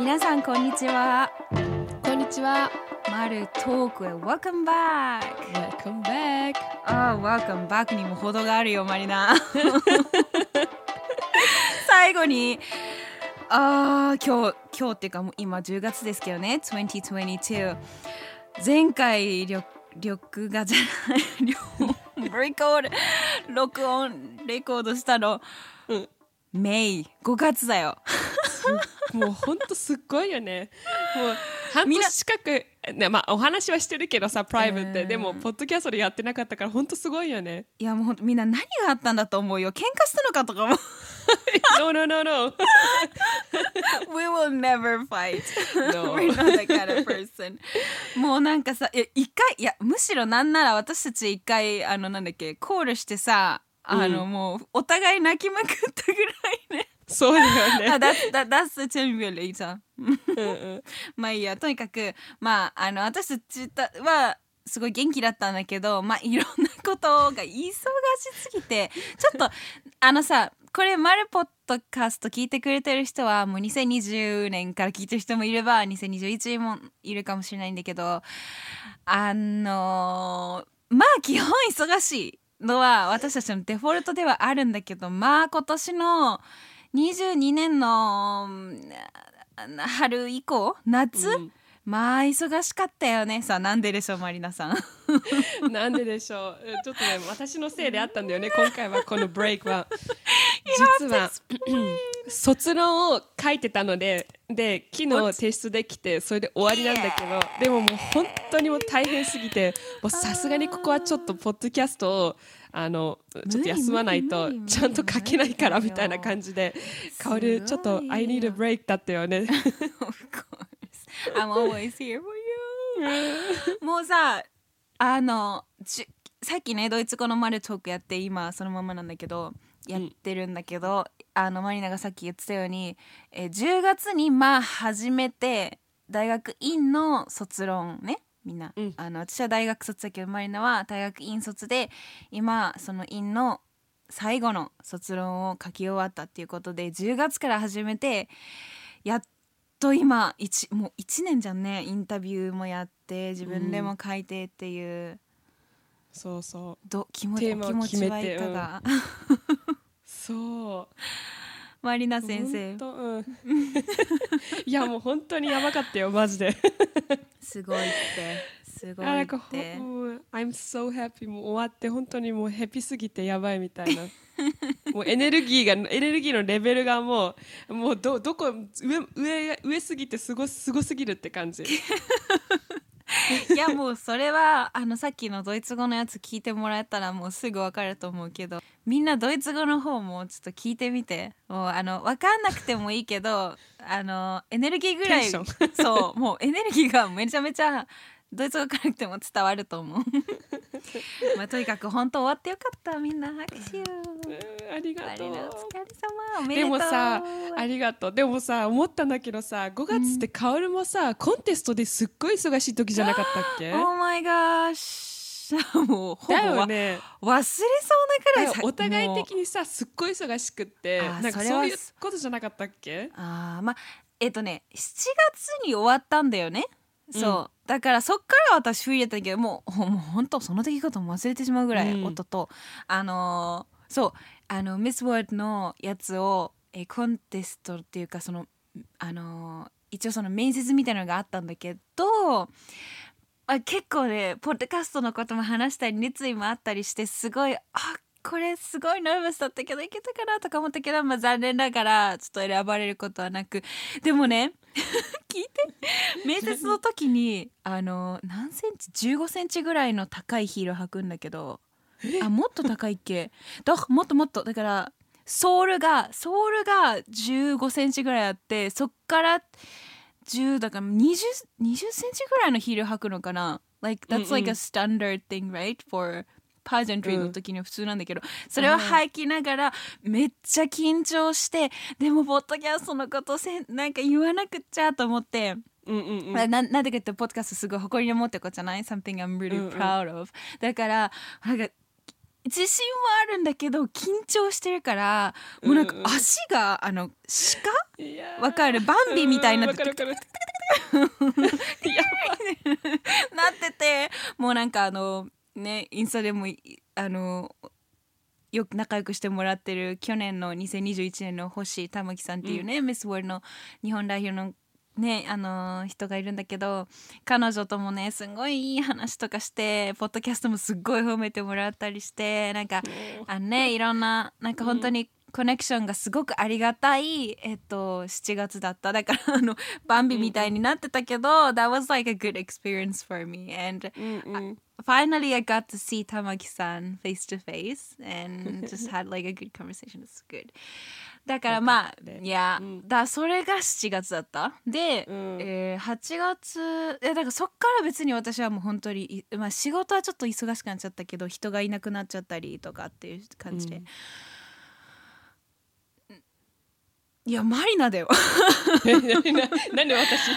皆さんこんにちは。こんにちは。マルトークへ Welcome back Welcome back. ああ Welcome back にも程があるよマリナ。最後にああ今日今日っていうかもう今10月ですけどね。2022前回録録画じゃない レコード録音レコードしたの、うん。メイ5月だよもう本当すっごいよね。もう半年近く、ね、まあお話はしてるけどさ、プライベートで、もポッドキャストでやってなかったから本当すごいよね。いやもうほんとみんな何があったんだと思うよ喧嘩したのかとかも no no no no. We will never fight. No. We're not that kind of person. もうなんかさ、いや一回いやむしろなんなら私たち一回あのなんだっけコールしてさ、あの、うんもうお互い泣きまくったぐらいね。そうだよあ、ね。that's ten million さん。まあいいやとにかくまああの私たちたはすごい元気だったんだけどまあいろんなことが忙しすぎて ちょっとあのさこれマルポッドキャスト聞いてくれてる人はもう2020年から聞いてる人もいれば2021もいるかもしれないんだけどあのまあ基本忙しいのは私たちのデフォルトではあるんだけどまあ今年の22年のうん春以降夏、うん。まあ忙しかったよね。さあなんででしょうマリナさん。なんででしょう。うんちょっとね、私のせいであったんだよね、今回はこのブレイクは。実は、卒論を書いてたので、で、昨日提出できて、それで終わりなんだけど、でももう本当にもう大変すぎて、もうさすがにここはちょっとポッドキャストを、あの、ちょっと休まないとちゃんと書けないからみたいな感じで、かおる、ちょっと、I need a break だったよね。I'm always here for you. もうさあのじさっきねドイツ語のマルトークやって今そのままなんだけどやってるんだけど、あのマリナがさっき言ってたように、えー10月にまあ初めて大学院の卒論ねみんな、うん。あの私は大学卒だけどマリナは大学院卒で今その院の最後の卒論を書き終わったっていうことで10月から始めてやっと今一もう1年じゃんねインタビューもやって自分でも書いてっていう、そうそう。ど気持ち気持ちはいかが、そう。マリナ先生うん、いやもう本当にやばかったよマジで。すごいってすごないって I'm so happy もう終わって本当にもうヘピすぎてやばいみたいな。もうエネルギーがエネルギーのレベルがもうもうどどこ上上上すぎてすごすごすぎるって感じ。いやもうそれはあのさっきのドイツ語のやつ聞いてもらえたらもうすぐ分かると思うけどみんなドイツ語の方もちょっと聞いてみて。もうあの分かんなくてもいいけどあのエネルギーぐらいそうもうエネルギーがめちゃめちゃドイツ語からなくても伝わると思う。まあとにかく本当終わってよかったみんな。拍手うんありがとう。お疲れ様。おめででとう。もさありがとう。でもさ思ったんだけどさ5月ってカオルもさ、コンテストですっごい忙しい時じゃなかったっけ？Oh my gosh もうほぼだわよね。忘れそうなくらいさお互い的にさすっごい忙しくってなんかそういうことじゃなかったっけ？あーまあえっとね7月に終わったんだよね。そう、うんだからそっから私フリーだったけどもうほもう本当その出来事も忘れてしまうぐらい、うん。夫と。あのーそう。あのミス・ワールドのやつをえコンテストっていうかそのあのー一応その面接みたいなのがあったんだけどあ結構ねポッドキャストのことも話したり熱意もあったりしてすごいあこれすごいナーバスだったけどいけたかなとか思ったけど、まあ、残念ながらちょっと選ばれることはなく。でもね 聞いて。面接の時にあの何センチ？15センチぐらいの高いヒール履くんだけどあもっと高いっけ？だもっともっと。だからソールがソールが15センチぐらいあってそっから10だから 20, 20センチぐらいのヒール履くのかな？Like that's ん like a standard thing right? For pageantry うん。の時には普通なんだけど、それを履きながらめっちゃ緊張してでもポッドキャストのことせんなんか言わなくっちゃと思って、うんうんうん。ななんでかってポッドキャストすごい誇りに思ってることじゃない ?something I'm うん really うん。proud of、だからなんか自信はあるんだけど緊張してるからもうなんかうんうん足があのいやー。わかる？バンビみたいになってうんわかるわかるやなっててもうなんかあのねインスタでもいあのよく仲良くしてもらってる去年の2021年の星玉木さんっていうね、ミス・ワールドの日本代表のねあの人がいるんだけど彼女ともねすごいいい話とかしてポッドキャストもすっごい褒めてもらったりしてなんかあのねいろんななんか本当にコネクションがすごくありがたい、えっと、7月だった。だから あのバンビみたいになってたけど、That was like a good experience for me. And finally I got to see Tamaki-san face to face and just had like a good conversation. It's good. だからまあ、ねいや、うんだそれが7月だった？で、うんえー8月、えだからそっから別に私はもう本当に、いまあ仕事はちょっと忙しくなっちゃったけど、人がいなくなっちゃったりとかっていう感じで。うんいや、マリナだよ。なんで私？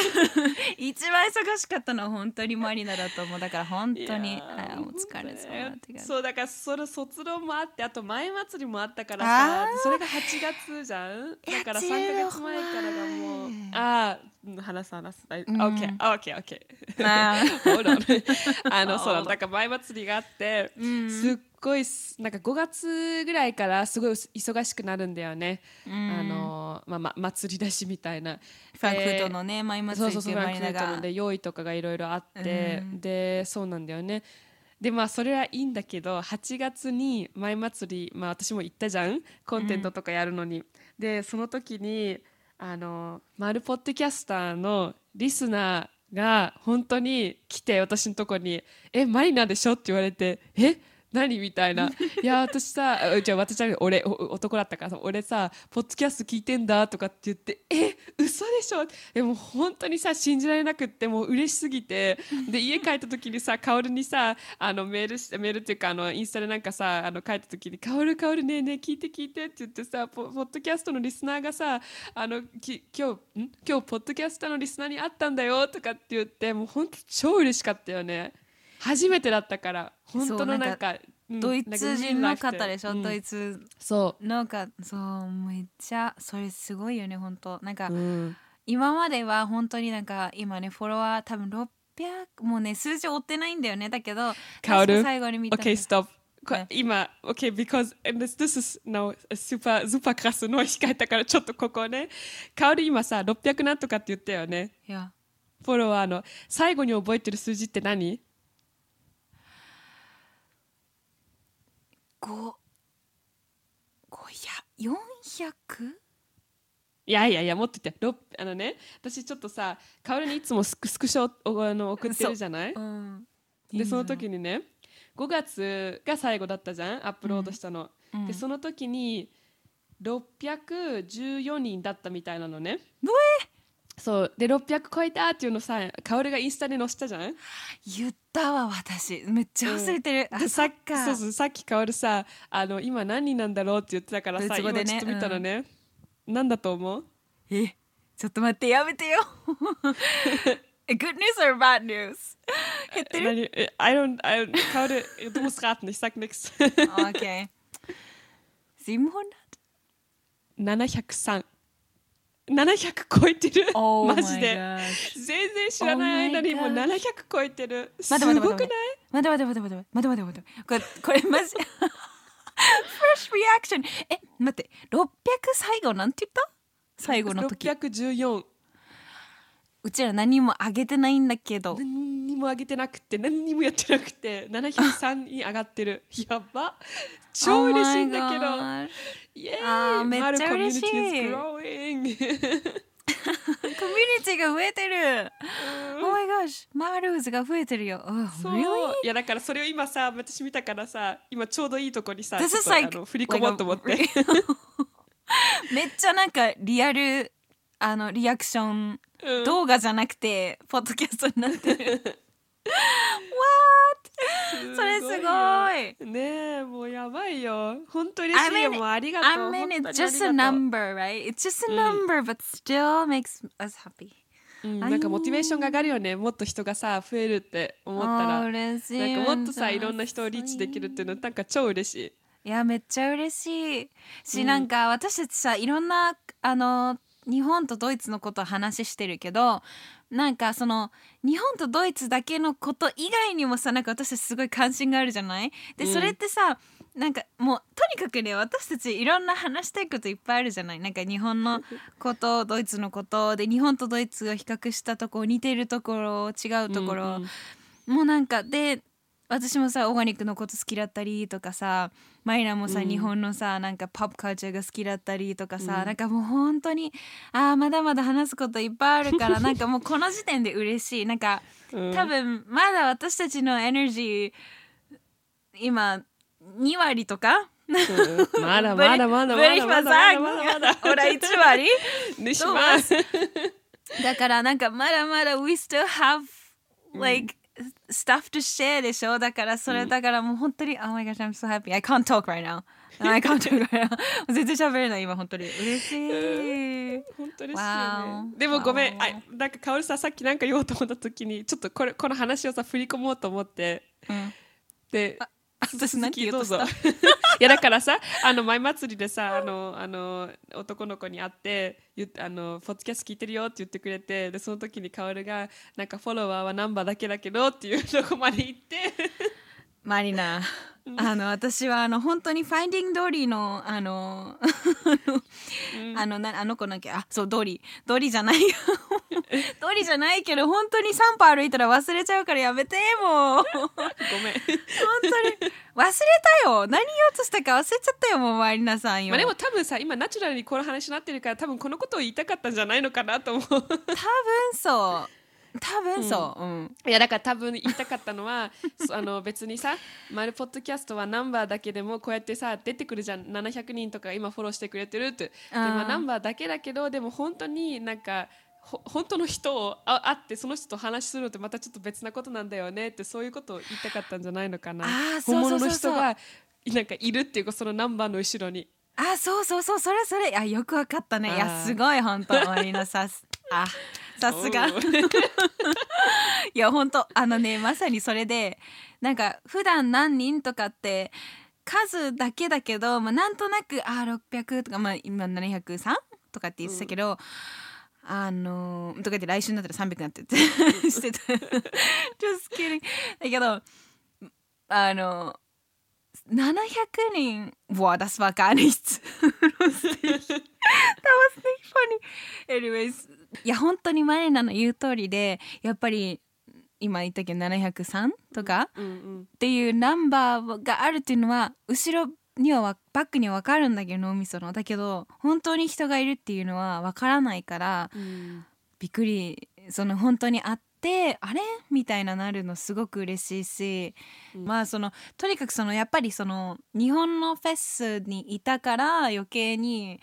一番忙しかったのは本当にマリナだと思う。だから本当に、あーお疲れ様だって。そうだからその卒論もあってあと前祭りもあったからさそれが8月じゃん？だから3ヶ月前からがもう。10ああうん話す話す。あん。OK OK OK あの そうな Hold のだから前祭りがあってうん。すっごいすなんか5月ぐらいからすごい忙しくなるんだよね。あのまあま祭りだしみたいな。フランクフルトのね、マイマそうそう祭りっていうで用意とかがいろいろあって、うん。でそうなんだよね。でまあそれはいいんだけど8月に前祭りまあ私も行ったじゃん？コンテンツとかやるのに、でその時にあのマルポッドキャスターのリスナーが本当に来て私のとこに「えマリナでしょ?」って言われて「え？何?」みたいな「いや私さあじゃあ私じゃなくて俺お男だったからさ俺さポッドキャスト聞いてんだ」とかって言って「え嘘でしょ?」でも本当にさ信じられなくってもう嬉しすぎてで家帰った時にさカオルにさあのメールしメールっていうかあのインスタでなんかさあの帰った時に「カオルカオルねえねえ聞いて聞いて」って言ってさポポッドキャストのリスナーがさあのき今日ん？今日ポッドキャストのリスナーに会ったんだよとかって言ってもう本当超嬉しかったよね初めてだったから本当のなんかうんドイツ人の方でしょ、なんかドイツそのかそうめっちゃそれすごいよね本当。なんか、う、うん。今までは本当になんか今ねフォロワー多分600もうね数字追ってないんだよね。だけど最後に見た。Okay, stop. こね。今、okay, because and this, this is now a super, super クラスの控えたからちょっとここね。カオル今さ、600なんとかって言ったよね。いや。フォロワーの。最後に覚えてる数字って何？5 500 400? いやいやいや、もっと言って。あのね、私ちょっとさ、カオルにいつもスクスクショをあの送ってるじゃない？うんで、その時にね、5月が最後だったじゃん、アップロードしたの。うんで、その時に614人だったみたいなのね。どそう。で600超えたっていうのさカオルがインスタで載せたじゃん？言ったわ私。めっちゃ忘れてる、あでさっきか。そうそうさっきカオルさあの今何人なんだろうって言ってたからさ、ね今ちょっと見たらね、なんだと思う？えちょっと待ってやめてよ。Good news or bad news? 減ってる？何？え I don't, I don't, カオル du musst raten ich sag nix ?OK 700? 703 700超えてる、Oh マジで。全然知らない間に Oh もう my 700超えてる。す待って待ってごくない？待って待って待って待って待って待って待ってこれこれマジ First reaction え待って600最後なんて言った？最後の時。614うちら何も上げてないんだけど。何にも上げてなくて何にもやってなくて703に上がってる。やば。超嬉しいんだけど、Oh イエあーーイめっちゃ嬉しい。コミュニティが増えてる。Oh my gosh マルーズが増えてるよ、oh, そう。Really? いやだからそれを今さ私見たからさ今ちょうどいいとこにさ like 振り込もうと思って、めっちゃなんかリアルあのリアクションうん。動画じゃなくてポッドキャストになってる。What? それすごい。よねえもうやばいよ。本当嬉し I いよ。Mean, もうありがとう。I 本 mean 当に it's あ just り a number right? It's just a number but still makes us happy. うんなんかモチベーションが上がるよね。もっと人がさ増えるって思ったら。あー嬉しいなんかもっとさいろんな人をリーチできるっていうのなんか超嬉しい。いやめっちゃ嬉しい。し、うん。なんか私たちさいろんなあの日本とドイツのことを話してるけどなんかその日本とドイツだけのこと以外にもさなんか私たちすごい関心があるじゃない？で、うん。それってさなんかもうとにかくね私たちいろんな話したいこといっぱいあるじゃない？なんか日本のことドイツのことで日本とドイツを比較したところ似てるところ違うところ、うんうん。もうなんかで私もさオーガニックのこと好きだったりとかさマイナもさ、うん。日本のさなんかポップカルチャーが好きだったりとかさ、うん。なんかもう本当にあーまだまだ話すこといっぱいあるから なんかもうこの時点で嬉しい。なんかうん。多分まだ私たちのエネルギー今2割とかうん。まだまだまだまだまだ.まだまだ oder 1割。だからなんかまだまだ we still have like、stuff to share でしょ？だからそれだからもう本当に oh my gosh I'm so happy. I can't talk right now. I can't talk right now. 全然喋れない今本当に。嬉しい。本当ですよ。ね。でもごめん、わあなんかかおるささっきなんか言おうと思った時にちょっとこれこの話をさ振り込もうと思って。うん。で。私なんて言おうとした？どうぞ いやだからさあの前祭りでさあのあの男の子に会って言っあのポッドキャスト聞いてるよって言ってくれてでその時にカオルがなんかフォロワーはナンバーだけだけどっていうとこまで行って。マリナあの私はあの本当にファインディングドーリーのあのあのなあの子なんかあそうドーリードーリーじゃないよ。ドーリーじゃないけど本当に3歩歩いたら忘れちゃうからやめてもう。ごめん。本当に。忘れたよ。何言おうとしたか忘れちゃったよもうマリナさんよ、まあでも多分さ今ナチュラルにこの話になってるから多分このことを言いたかったんじゃないのかなと思う。多分そう多分そう、うん。いやだから多分言いたかったのは そあの別にさ「マルポッドキャスト」はナンバーだけでもこうやってさ出てくるじゃん。700人とか今フォローしてくれてるって。であー。まあナンバーだけだけどでも本当になんかほ 本当の人をあ会ってその人と話するのってまたちょっと別なことなんだよねってそういうことを言いたかったんじゃないのかな。あーそう本物そうそう。そうの人がなんかいるっていうかそのナンバーの後ろに。あそうそうそうそれそれ。あよくわかったね。いやすごい本当マリナさすあさすが。いや本当あのねまさにそれでなんか普段何人とかって数だけだけど、まあ、なんとなくあ600とか、まあ、今703とかって言ってたけど、あのとかって来週になったら300になってってしてた。just kidding だけどあの700人 boah das war gar nichts lustig that was nicht funny anyways いや本当にマリナの言う通りでやっぱり今言ったけど703とか？うんうんっていうナンバーがあるっていうのは後ろにはわバックには分かるんだけど脳みその。だけど本当に人がいるっていうのは分からないからうん。びっくりその本当に会ってあれ？みたいななるのすごく嬉しいし、うん。まあそのとにかくそのやっぱりその日本のフェスにいたから余計に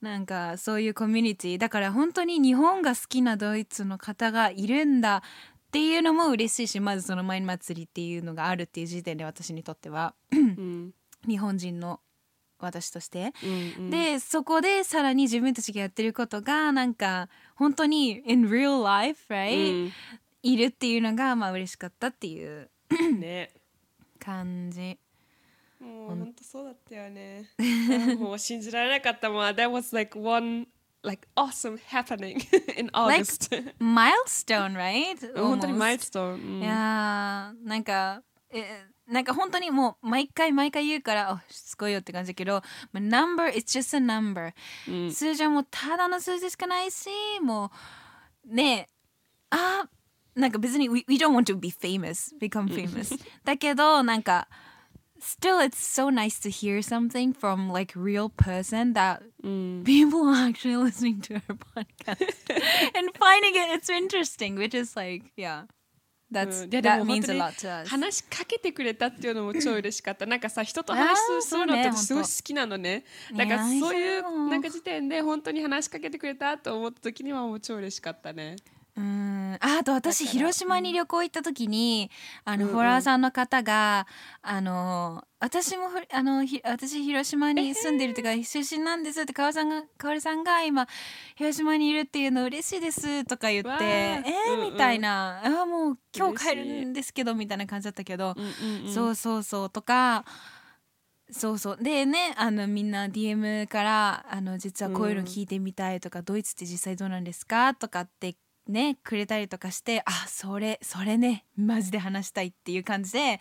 なんかそういうコミュニティだから本当に日本が好きなドイツの方がいるんだっていうのも嬉しいしまずそのマイン祭りっていうのがあるっていう時点で私にとっては。うん。日本人の私として。うんうん。でそこでさらに自分たちがやってることがなんか本当に in real life right、いるっていうのがまあ嬉しかったっていう。うんね。感じもう本当そうだったよね。もう信じられなかったもん。That was like one like awesome happening in August. milestone right 本当にン。いやーなんかえなんか本当にもう毎回毎回言うからあしつこいよって感じだけど、まあ number is just a number、うん数字はもうただの数字しかないしもうねあなんか別に we, we don't want to be famous become famous だけどなんか still it's so nice to hear something from like real person that うん。people are actually listening to our podcast and finding it it's interesting which is like yeah that's うん that も means 本 a 当 lot に to us 話しかけてくれたっていうのも超嬉しかった。なんかさ人と話するのってすごい好きなのね。当だからそういそううなんか時点で本当に話しかけてくれたと思った時にはもう超嬉しかったね。うん。ああと私広島に旅行行った時に、あのうんうん。フォロワーさんの方があの私もふあのひ私広島に住んでるっていうか出身なんですって川さんがかおりさんが今広島にいるっていうの嬉しいですとか言ってえーうんうん。みたいな。あーもう今日帰るんですけどみたいな感じだったけど、うんうんうん。そうそうそうとかそうそう。でねあのみんな DM からあの実はこういうの聞いてみたいとか、ドイツって実際どうなんですかとかってねくれたりとかしてあそれそれねマジで話したいっていう感じで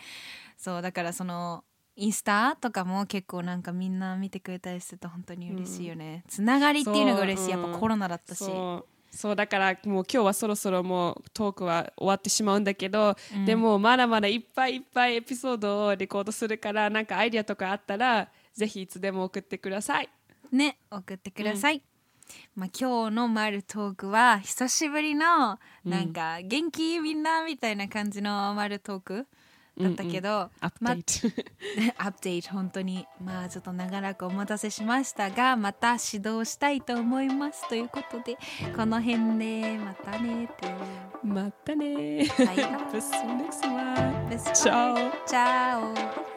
そうだからそのインスタとかも結構なんかみんな見てくれたりすると本当に嬉しいよね、つながりっていうのが嬉しい。やっぱコロナだったし、そう。だからもう今日はそろそろもうトークは終わってしまうんだけど、でもまだまだいっぱいいっぱいエピソードをレコードするからなんかアイディアとかあったらぜひいつでも送ってください。ね送ってください、まあ、今日の「マルトーク」は久しぶりのなんか元気みんなみたいな感じの「マルトーク」だったけど、アップまデート。アップデート本当にまあちょっと長らくお待たせしましたがまた指導したいと思いますということでこの辺でまたねってまたね。バイバイ Bis zum nächsten Mal. Bis Ciao. bald. Ciao